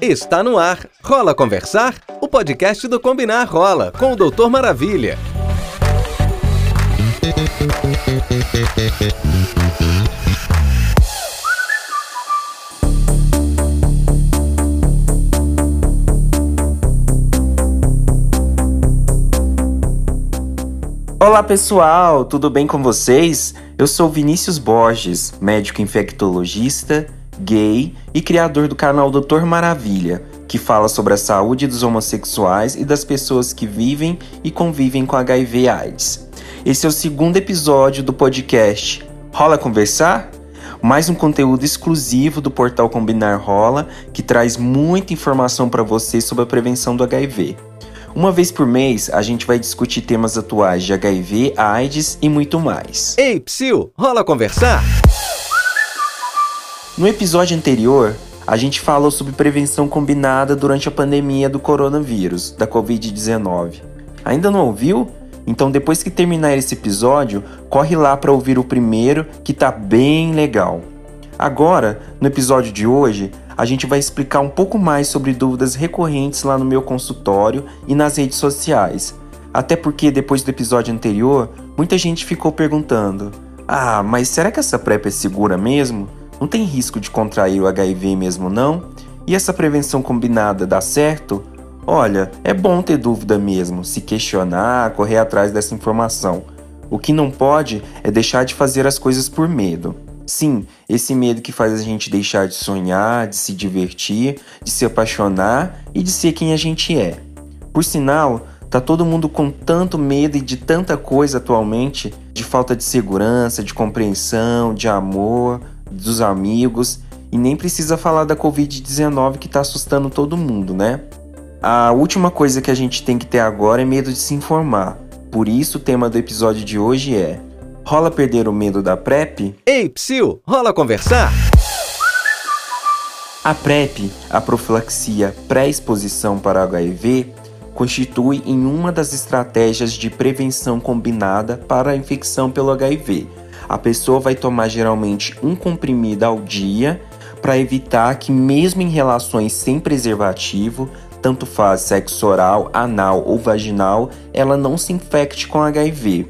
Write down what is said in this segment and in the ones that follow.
Está no ar. Rola Conversar? O podcast do Combinar Rola, com o Doutor Maravilha. Olá pessoal, tudo bem com vocês? Eu sou Vinícius Borges, médico infectologista, gay e criador do canal Doutor Maravilha, que fala sobre a saúde dos homossexuais e das pessoas que vivem e convivem com HIV/AIDS. Esse é o segundo episódio do podcast Rola Conversar? Mais um conteúdo exclusivo do portal Combinar Rola que traz muita informação para você sobre a prevenção do HIV. Uma vez por mês, a gente vai discutir temas atuais de HIV, AIDS e muito mais. Ei, Psyu, rola conversar? No episódio anterior, a gente falou sobre prevenção combinada durante a pandemia do coronavírus, da Covid-19. Ainda não ouviu? Então, depois que terminar esse episódio, corre lá para ouvir o primeiro, que tá bem legal. Agora, no episódio de hoje, a gente vai explicar um pouco mais sobre dúvidas recorrentes lá no meu consultório e nas redes sociais. Até porque depois do episódio anterior, muita gente ficou perguntando: "Ah, mas será que essa PrEP é segura mesmo? Não tem risco de contrair o HIV mesmo não? E essa prevenção combinada dá certo?" Olha, é bom ter dúvida mesmo, se questionar, correr atrás dessa informação. O que não pode é deixar de fazer as coisas por medo. Sim, esse medo que faz a gente deixar de sonhar, de se divertir, de se apaixonar e de ser quem a gente é. Por sinal, tá todo mundo com tanto medo e de tanta coisa atualmente, de falta de segurança, de compreensão, de amor, dos amigos, e nem precisa falar da Covid-19 que tá assustando todo mundo, né? A última coisa que a gente tem que ter agora é medo de se informar. Por isso o tema do episódio de hoje é Rola perder o medo da PrEP? Ei, Psyu, rola conversar? A PrEP, a profilaxia pré-exposição para HIV, constitui em uma das estratégias de prevenção combinada para a infecção pelo HIV. A pessoa vai tomar geralmente um comprimido ao dia para evitar que, mesmo em relações sem preservativo, tanto faz sexo oral, anal ou vaginal, ela não se infecte com HIV.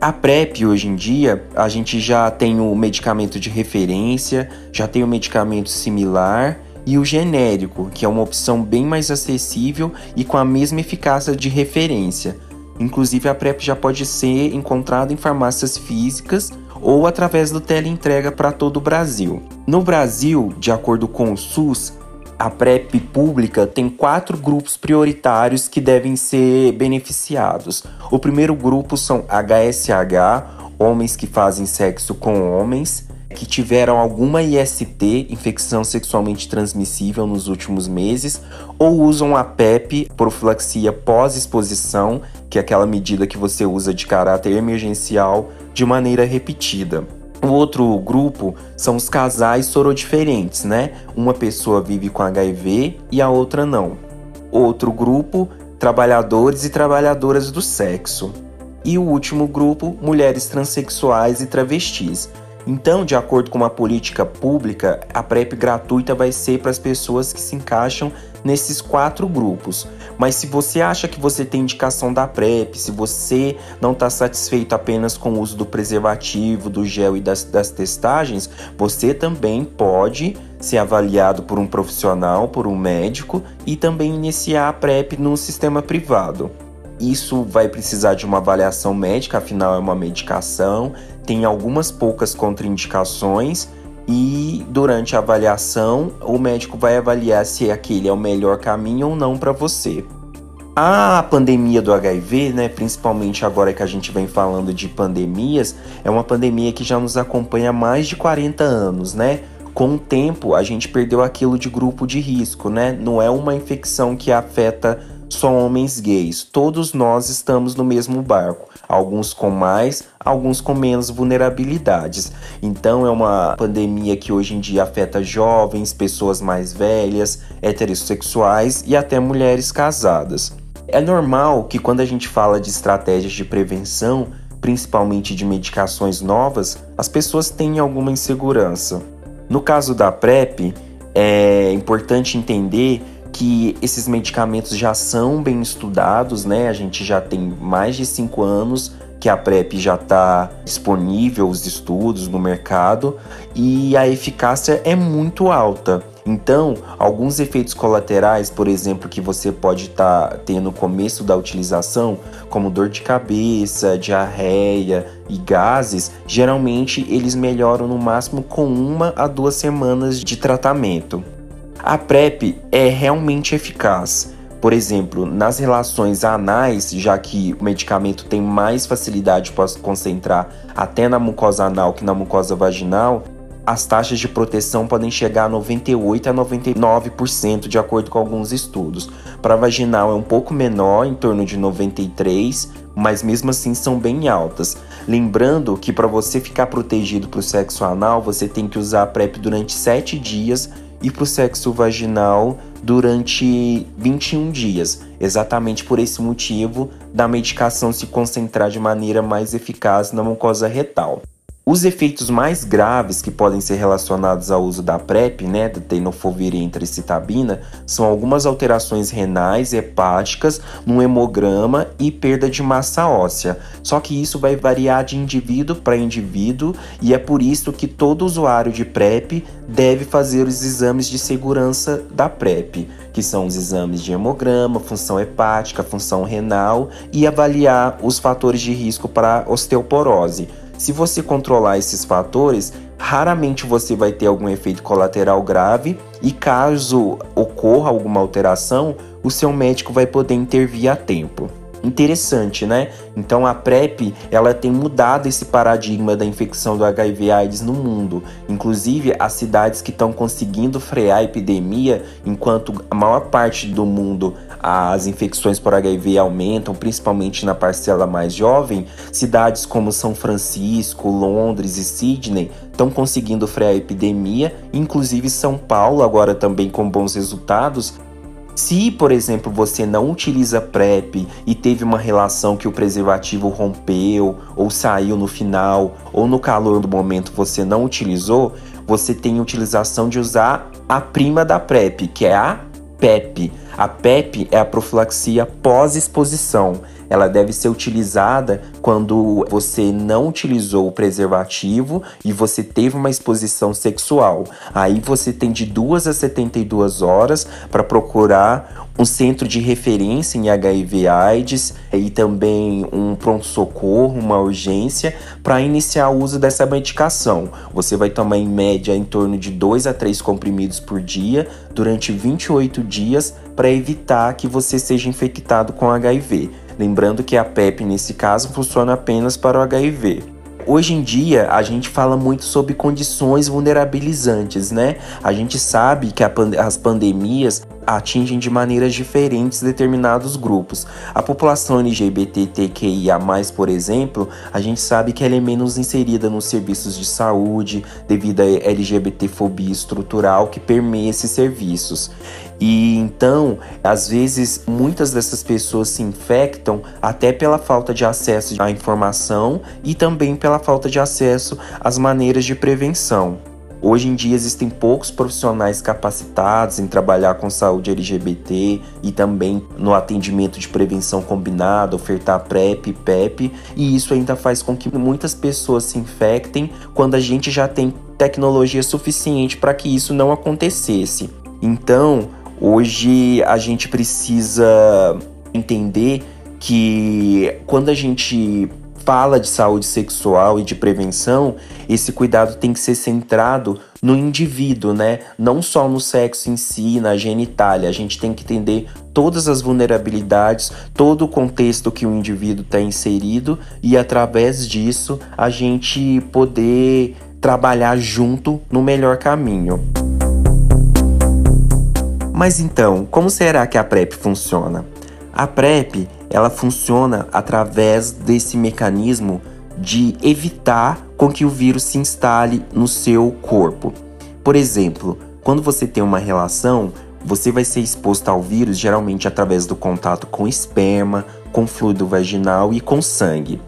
A PrEP hoje em dia, a gente já tem o medicamento de referência, já tem o medicamento similar e o genérico, que é uma opção bem mais acessível e com a mesma eficácia de referência. Inclusive a PrEP já pode ser encontrada em farmácias físicas ou através do teleentrega para todo o Brasil. No Brasil, de acordo com o SUS, a PrEP pública tem quatro grupos prioritários que devem ser beneficiados. O primeiro grupo são HSH, homens que fazem sexo com homens, que tiveram alguma IST, infecção sexualmente transmissível, nos últimos meses, ou usam a PEP, profilaxia pós-exposição, que é aquela medida que você usa de caráter emergencial de maneira repetida. O outro grupo são os casais sorodiferentes, né? Uma pessoa vive com HIV e a outra não. Outro grupo, trabalhadores e trabalhadoras do sexo. E o último grupo, mulheres transexuais e travestis. Então, de acordo com uma política pública, a PrEP gratuita vai ser para as pessoas que se encaixam nesses quatro grupos. Mas se você acha que você tem indicação da PrEP, se você não está satisfeito apenas com o uso do preservativo, do gel e das, das testagens, você também pode ser avaliado por um profissional, por um médico e também iniciar a PrEP no sistema privado. Isso vai precisar de uma avaliação médica, afinal é uma medicação, tem algumas poucas contraindicações e durante a avaliação o médico vai avaliar se aquele é o melhor caminho ou não para você. A pandemia do HIV, né, principalmente agora que a gente vem falando de pandemias, é uma pandemia que já nos acompanha há mais de 40 anos, né? Com o tempo, a gente perdeu aquilo de grupo de risco, né? Não é uma infecção que afeta só homens gays. Todos nós estamos no mesmo barco, alguns com mais, alguns com menos vulnerabilidades. Então é uma pandemia que hoje em dia afeta jovens, pessoas mais velhas, heterossexuais e até mulheres casadas. É normal que quando a gente fala de estratégias de prevenção, principalmente de medicações novas, as pessoas tenham alguma insegurança. No caso da PrEP, é importante entender que esses medicamentos já são bem estudados, né? A gente já tem mais de cinco anos que a PrEP já está disponível, os estudos no mercado, e a eficácia é muito alta. Então, alguns efeitos colaterais, por exemplo, que você pode estar tá tendo no começo da utilização, como dor de cabeça, diarreia e gases, geralmente eles melhoram no máximo com uma a duas semanas de tratamento. A PrEP é realmente eficaz. Por exemplo, nas relações anais, já que o medicamento tem mais facilidade para se concentrar até na mucosa anal que na mucosa vaginal, as taxas de proteção podem chegar a 98 a 99% de acordo com alguns estudos. Para vaginal é um pouco menor, em torno de 93, mas mesmo assim são bem altas. Lembrando que para você ficar protegido para o sexo anal, você tem que usar a PrEP durante 7 dias e para o sexo vaginal durante 21 dias, exatamente por esse motivo da medicação se concentrar de maneira mais eficaz na mucosa retal. Os efeitos mais graves que podem ser relacionados ao uso da PrEP, né, da tenofovir e entricitabina, são algumas alterações renais, hepáticas, no hemograma e perda de massa óssea. Só que isso vai variar de indivíduo para indivíduo e é por isso que todo usuário de PrEP deve fazer os exames de segurança da PrEP, que são os exames de hemograma, função hepática, função renal e avaliar os fatores de risco para osteoporose. Se você controlar esses fatores, raramente você vai ter algum efeito colateral grave e caso ocorra alguma alteração, o seu médico vai poder intervir a tempo. Interessante, né? Então a PrEP, ela tem mudado esse paradigma da infecção do HIV/AIDS no mundo. Inclusive, as cidades que estão conseguindo frear a epidemia, enquanto a maior parte do mundo as infecções por HIV aumentam, principalmente na parcela mais jovem, cidades como São Francisco, Londres e Sydney estão conseguindo frear a epidemia, inclusive São Paulo agora também com bons resultados, se, por exemplo, você não utiliza PrEP e teve uma relação que o preservativo rompeu, ou saiu no final, ou no calor do momento você não utilizou, você tem a utilização de usar a prima da PrEP, que é a PEP. A PEP é a profilaxia pós-exposição. Ela deve ser utilizada quando você não utilizou o preservativo e você teve uma exposição sexual. Aí você tem de 2 a 72 horas para procurar um centro de referência em HIV/AIDS e também um pronto-socorro, uma urgência para iniciar o uso dessa medicação. Você vai tomar em média em torno de 2 a 3 comprimidos por dia durante 28 dias para evitar que você seja infectado com HIV. Lembrando que a PEP nesse caso funciona apenas para o HIV. Hoje em dia, a gente fala muito sobre condições vulnerabilizantes, né? A gente sabe que as pandemias atingem de maneiras diferentes determinados grupos. A população LGBTQIA+, por exemplo, a gente sabe que ela é menos inserida nos serviços de saúde devido à LGBTfobia estrutural que permeia esses serviços. E então, às vezes, muitas dessas pessoas se infectam até pela falta de acesso à informação e também pela falta de acesso às maneiras de prevenção. Hoje em dia existem poucos profissionais capacitados em trabalhar com saúde LGBT e também no atendimento de prevenção combinada, ofertar PrEP e PEP, e isso ainda faz com que muitas pessoas se infectem quando a gente já tem tecnologia suficiente para que isso não acontecesse. Então, hoje a gente precisa entender que quando a gente fala de saúde sexual e de prevenção, esse cuidado tem que ser centrado no indivíduo, né? Não só no sexo em si, na genitália. A gente tem que entender todas as vulnerabilidades, todo o contexto que o indivíduo está inserido e através disso a gente poder trabalhar junto no melhor caminho. Mas então, como será que a PrEP funciona? A PrEP ela funciona através desse mecanismo de evitar com que o vírus se instale no seu corpo. Por exemplo, quando você tem uma relação, você vai ser exposto ao vírus geralmente através do contato com esperma, com fluido vaginal e com sangue.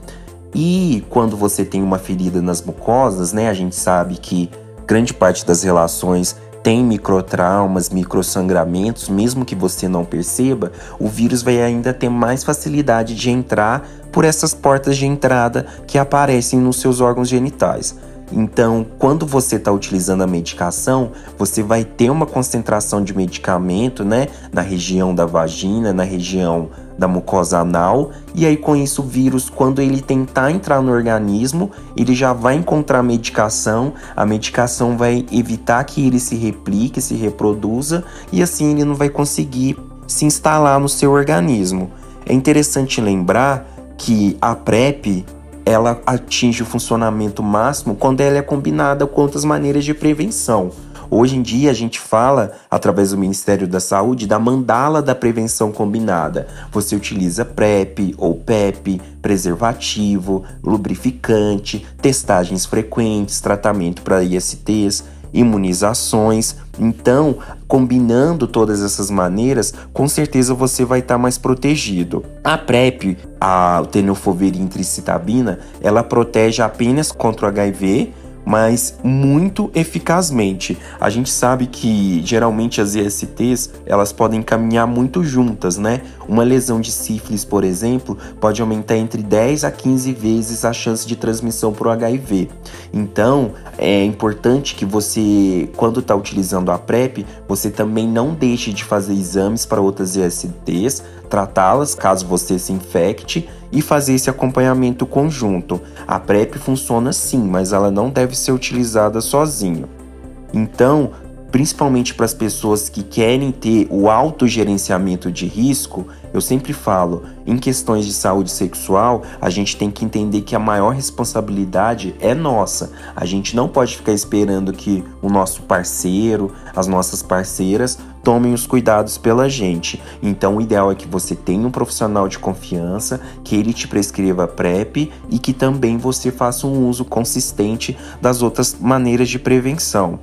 E quando você tem uma ferida nas mucosas, né, a gente sabe que grande parte das relações tem microtraumas, microsangramentos, mesmo que você não perceba, o vírus vai ainda ter mais facilidade de entrar por essas portas de entrada que aparecem nos seus órgãos genitais. Então, quando você está utilizando a medicação, você vai ter uma concentração de medicamento, né, na região da vagina, na região da mucosa anal, e aí com isso o vírus, quando ele tentar entrar no organismo, ele já vai encontrar medicação, a medicação vai evitar que ele se replique, se reproduza, e assim ele não vai conseguir se instalar no seu organismo. É interessante lembrar que a PrEP ela atinge o funcionamento máximo quando ela é combinada com outras maneiras de prevenção. Hoje em dia a gente fala, através do Ministério da Saúde, da mandala da prevenção combinada. Você utiliza PrEP ou PEP, preservativo, lubrificante, testagens frequentes, tratamento para ISTs imunizações. Então, combinando todas essas maneiras, com certeza você vai estar tá mais protegido. A PrEP, a tenofovir tricitabina, ela protege apenas contra o HIV mas muito eficazmente. A gente sabe que geralmente as ISTs elas podem caminhar muito juntas, né? Uma lesão de sífilis, por exemplo, pode aumentar entre 10 a 15 vezes a chance de transmissão para o HIV. Então, é importante que você, quando está utilizando a PrEP, você também não deixe de fazer exames para outras ISTs, tratá-las caso você se infecte e fazer esse acompanhamento conjunto. A PrEP funciona sim, mas ela não deve ser utilizada sozinha. Então, principalmente para as pessoas que querem ter o autogerenciamento de risco, eu sempre falo, em questões de saúde sexual, a gente tem que entender que a maior responsabilidade é nossa. A gente não pode ficar esperando que o nosso parceiro, as nossas parceiras tomem os cuidados pela gente. Então, o ideal é que você tenha um profissional de confiança, que ele te prescreva PrEP e que também você faça um uso consistente das outras maneiras de prevenção.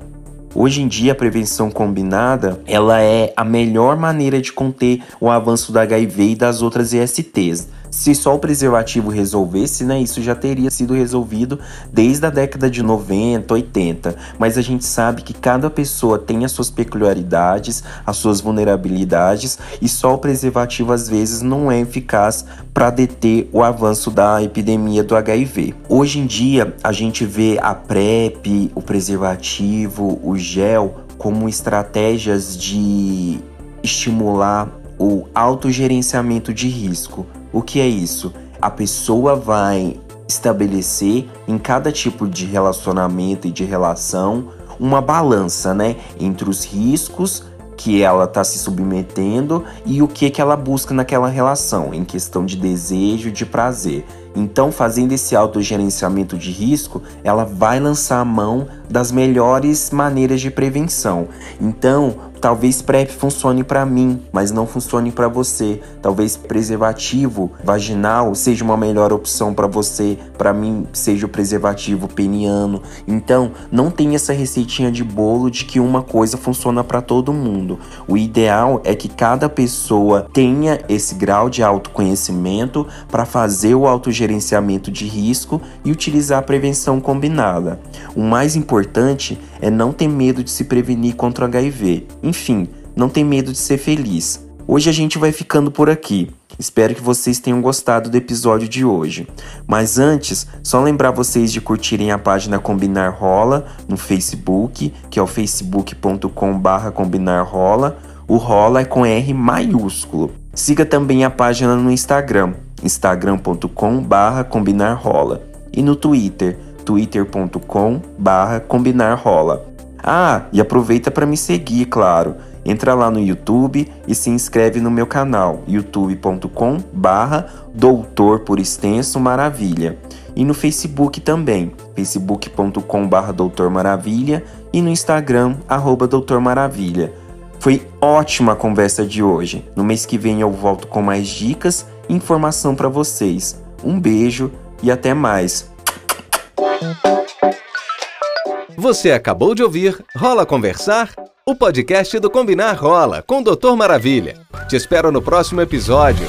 Hoje em dia, a prevenção combinada ela é a melhor maneira de conter o avanço da HIV e das outras ISTs. Se só o preservativo resolvesse, né, isso já teria sido resolvido desde a década de 90, 80. Mas a gente sabe que cada pessoa tem as suas peculiaridades, as suas vulnerabilidades, e só o preservativo às vezes não é eficaz para deter o avanço da epidemia do HIV. Hoje em dia, a gente vê a PrEP, o preservativo, o gel como estratégias de estimular o autogerenciamento de risco. O que é isso? A pessoa vai estabelecer em cada tipo de relacionamento e de relação uma balança, né, entre os riscos que ela está se submetendo e o que que ela busca naquela relação, em questão de desejo, de prazer. Então, fazendo esse autogerenciamento de risco, ela vai lançar a mão das melhores maneiras de prevenção. Então, Talvez PrEP funcione para mim, mas não funcione para você. Talvez preservativo vaginal seja uma melhor opção para você, para mim seja o preservativo peniano. Então, não tem essa receitinha de bolo de que uma coisa funciona para todo mundo. O ideal é que cada pessoa tenha esse grau de autoconhecimento para fazer o autogerenciamento de risco e utilizar a prevenção combinada. O mais importante é não ter medo de se prevenir contra o HIV. Enfim, não tem medo de ser feliz. Hoje a gente vai ficando por aqui. Espero que vocês tenham gostado do episódio de hoje. Mas antes, só lembrar vocês de curtirem a página Combinar Rola no Facebook, que é o facebook.com/barra Combinar Rola. O Rola é com R maiúsculo. Siga também a página no Instagram, instagram.com/barra Combinar Rola. E no Twitter, twitter.com/barra Combinar Rola. Ah, e aproveita para me seguir, claro. Entra lá no YouTube e se inscreve no meu canal, youtube.com barra Doutor por extenso Maravilha. E no Facebook também, facebook.com barra Doutor Maravilha e no Instagram, arroba Doutor Maravilha. Foi ótima a conversa de hoje. No mês que vem eu volto com mais dicas e informação para vocês. Um beijo e até mais. Você acabou de ouvir Rola Conversar? O podcast do Combinar Rola com o Doutor Maravilha. Te espero no próximo episódio.